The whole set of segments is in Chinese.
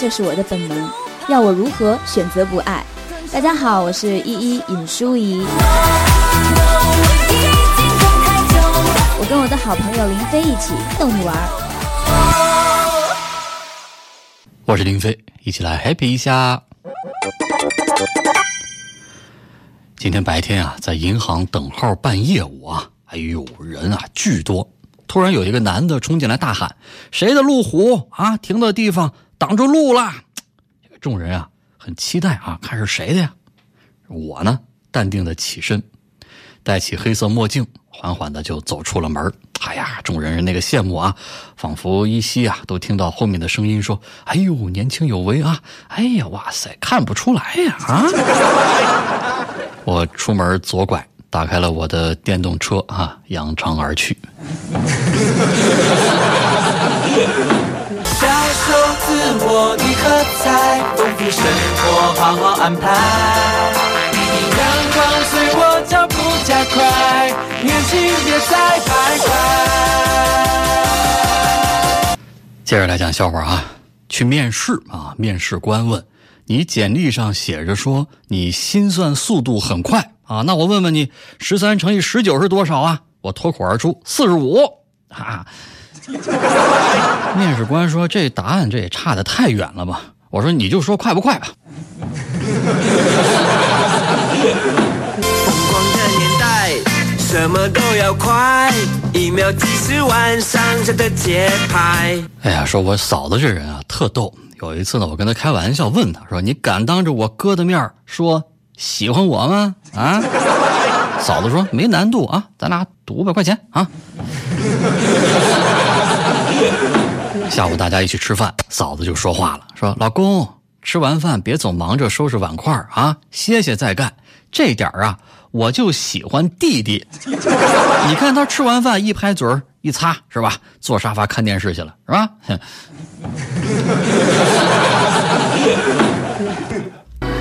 就是我的本能，要我如何选择不爱？大家好，我是依依尹淑怡。我跟我的好朋友林飞一起逗你玩。我是林飞，一起来 happy 一下。今天白天啊，在银行等号办业务啊，哎呦，人啊巨多。突然有一个男的冲进来大喊：“谁的路虎啊？停的地方挡住路了！”这个众人啊很期待啊，看是谁的呀？我呢，淡定的起身，戴起黑色墨镜，缓缓的就走出了门哎呀，众人那个羡慕啊，仿佛依稀啊都听到后面的声音说：“哎呦，年轻有为啊！哎呀，哇塞，看不出来呀啊！” 我出门左拐，打开了我的电动车啊，扬长而去。享受自我的喝彩，丰富生活，好好安排。阳光随我脚步加快，年轻别再徘徊。接着来讲笑话啊，去面试啊，面试官问你简历上写着说你心算速度很快啊，那我问问你，十三乘以十九是多少啊？我脱口而出四十五啊。面试官说这答案这也差的太远了吧？我说你就说快不快吧。疯狂的年代，什么都要快，一秒几十万上下的节拍。哎呀，说我嫂子这人啊，特逗。有一次呢，我跟她开玩笑，问她说：“你敢当着我哥的面说喜欢我吗？”啊，嫂子说：“没难度啊，咱俩赌五百块钱啊。”下午大家一起吃饭，嫂子就说话了，说：“老公。”吃完饭别总忙着收拾碗筷啊，歇歇再干。这点啊，我就喜欢弟弟。你看他吃完饭一拍嘴儿一擦，是吧？坐沙发看电视去了，是吧？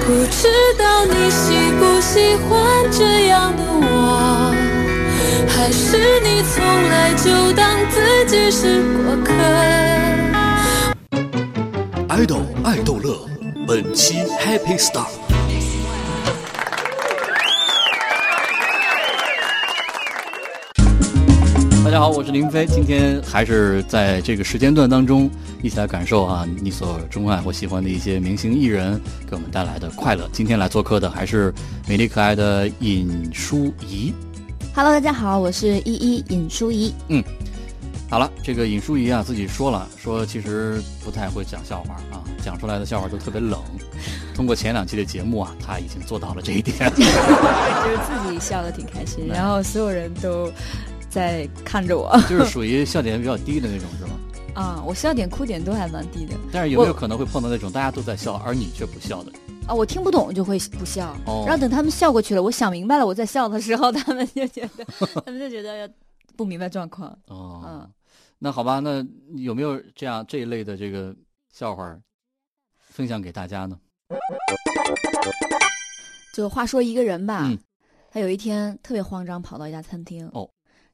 不知道你喜不喜欢这样的我，还是你从来就当自己是过客？爱豆爱豆乐，本期 Happy Star。大家好，我是林飞，今天还是在这个时间段当中，一起来感受啊你所钟爱或喜欢的一些明星艺人给我们带来的快乐。今天来做客的还是美丽可爱的尹淑怡。Hello，大家好，我是依依尹淑怡。嗯。好了，这个尹淑怡啊自己说了，说其实不太会讲笑话啊，讲出来的笑话都特别冷。通过前两期的节目啊，他已经做到了这一点，就是自己笑的挺开心，然后所有人都在看着我，就是属于笑点比较低的那种，是吗？啊，我笑点哭点都还蛮低的。但是有没有可能会碰到那种大家都在笑，而你却不笑的？啊，我听不懂就会不笑，然后等他们笑过去了，我想明白了我在笑的时候，他们就觉得，他们就觉得不明白状况。哦，嗯。那好吧，那有没有这样这一类的这个笑话分享给大家呢？就话说一个人吧，他有一天特别慌张，跑到一家餐厅，哦，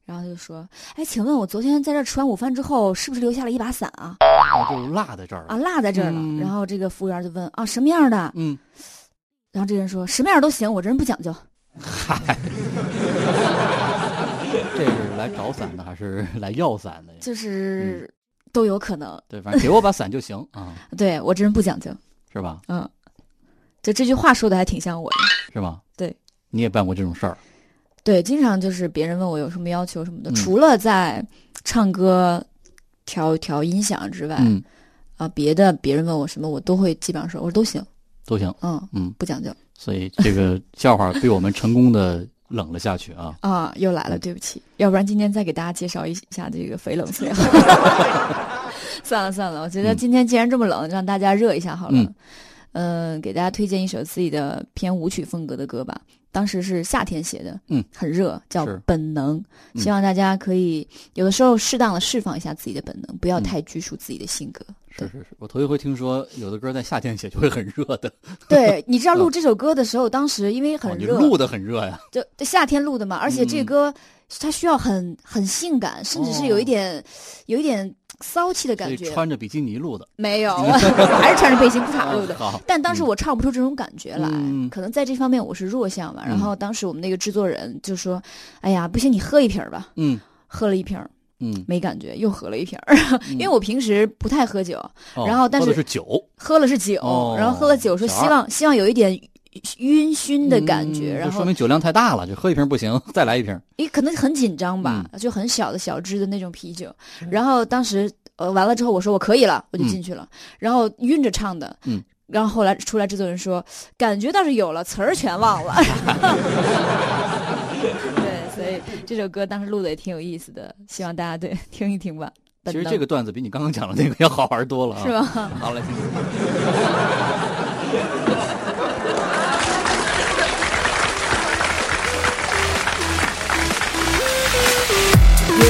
然后他就说：“哎，请问我昨天在这吃完午饭之后，是不是留下了一把伞啊？”就落在这儿了啊，落在这儿了。然后这个服务员就问：“啊，什么样的？”嗯，然后这人说：“什么样都行，我这人不讲究。”嗨。这是来找伞的还是来要伞的呀？就是都有可能。对，反正给我把伞就行啊。对我这人不讲究，是吧？嗯，就这句话说的还挺像我的，是吗？对，你也办过这种事儿？对，经常就是别人问我有什么要求什么的，除了在唱歌、调调音响之外，啊，别的别人问我什么，我都会基本上说，我说都行，都行。嗯嗯，不讲究。所以这个笑话被我们成功的。冷了下去啊！啊，又来了，对不起，要不然今天再给大家介绍一下这个翡冷翠。算了算了，我觉得今天既然这么冷，让大家热一下好了。嗯，给大家推荐一首自己的偏舞曲风格的歌吧。当时是夏天写的，嗯，很热，叫《本能》。希望大家可以有的时候适当的释放一下自己的本能，不要太拘束自己的性格。是是是，我头一回听说有的歌在夏天写就会很热的。对，你知道录这首歌的时候，当时因为很热，录的很热呀。就夏天录的嘛，而且这歌它需要很很性感，甚至是有一点有一点骚气的感觉。穿着比基尼录的。没有，我 还是穿着背心裤衩录的。但当时我唱不出这种感觉来，嗯。可能在这方面我是弱项吧。然后当时我们那个制作人就说：“哎呀，不行，你喝一瓶吧。嗯”喝了一瓶嗯，没感觉，又喝了一瓶儿，因为我平时不太喝酒，哦然后但是是酒，喝了是酒，哦然后喝了酒说希望希望有一点晕醺的感觉，嗯然后就说明酒量太大了，就喝一瓶不行，再来一瓶。诶可能很紧张吧，嗯就很小的小支的那种啤酒。然后当时呃完了之后，我说我可以了，我就进去了。然后晕着唱的，嗯。然后后来出来制作人说，感觉倒是有了，词儿全忘了。对，所以这首歌当时录的也挺有意思的，希望大家对听一听吧。其实这个段子比你刚刚讲的那个要好玩多了啊！是？吧？好，来听听。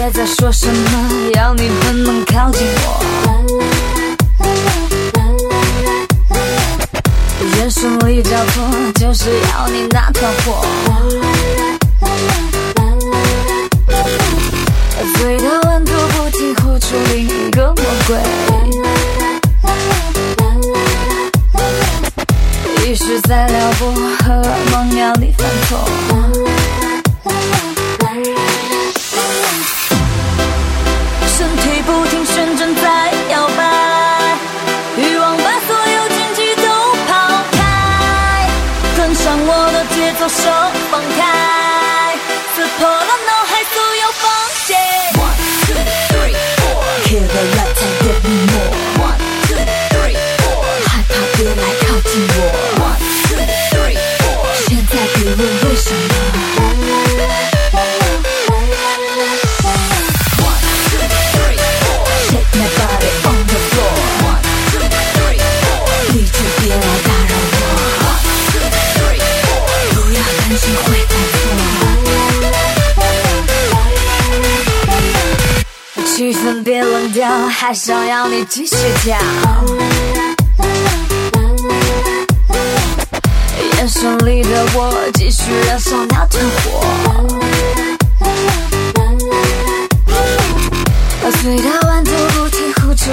别再说什么，要你本能靠近我。眼神里交错，就是要你那团火。醉到温度不停呼出另一个魔鬼。意识在撩拨，荷尔蒙要你犯错。跟上我的节奏，手放开，撕破了脑气氛别冷掉，还想要你继续跳。眼神里的我，继续燃烧那团火。醉到晚都不停呼出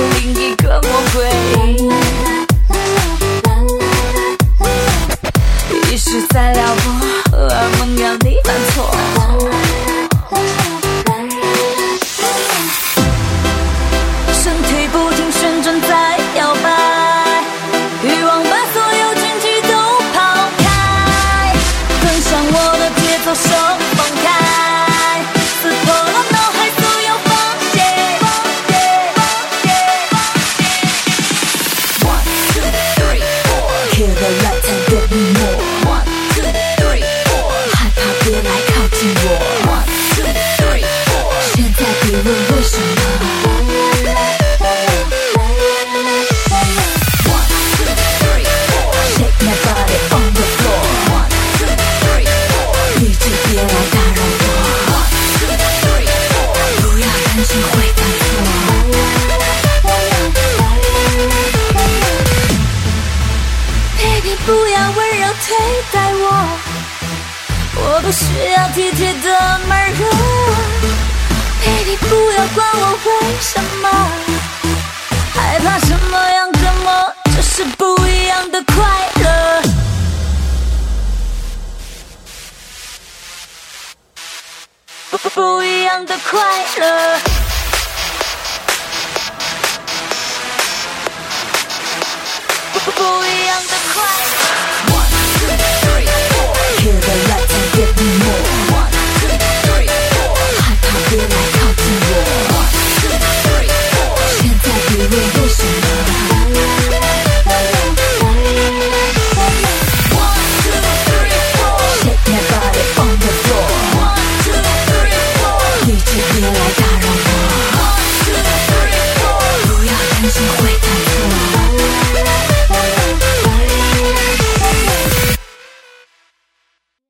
体贴的温柔。Baby，不要管我为什么，害怕什么样折磨，这是不一样的快乐。不不不一样的快乐。不不不一样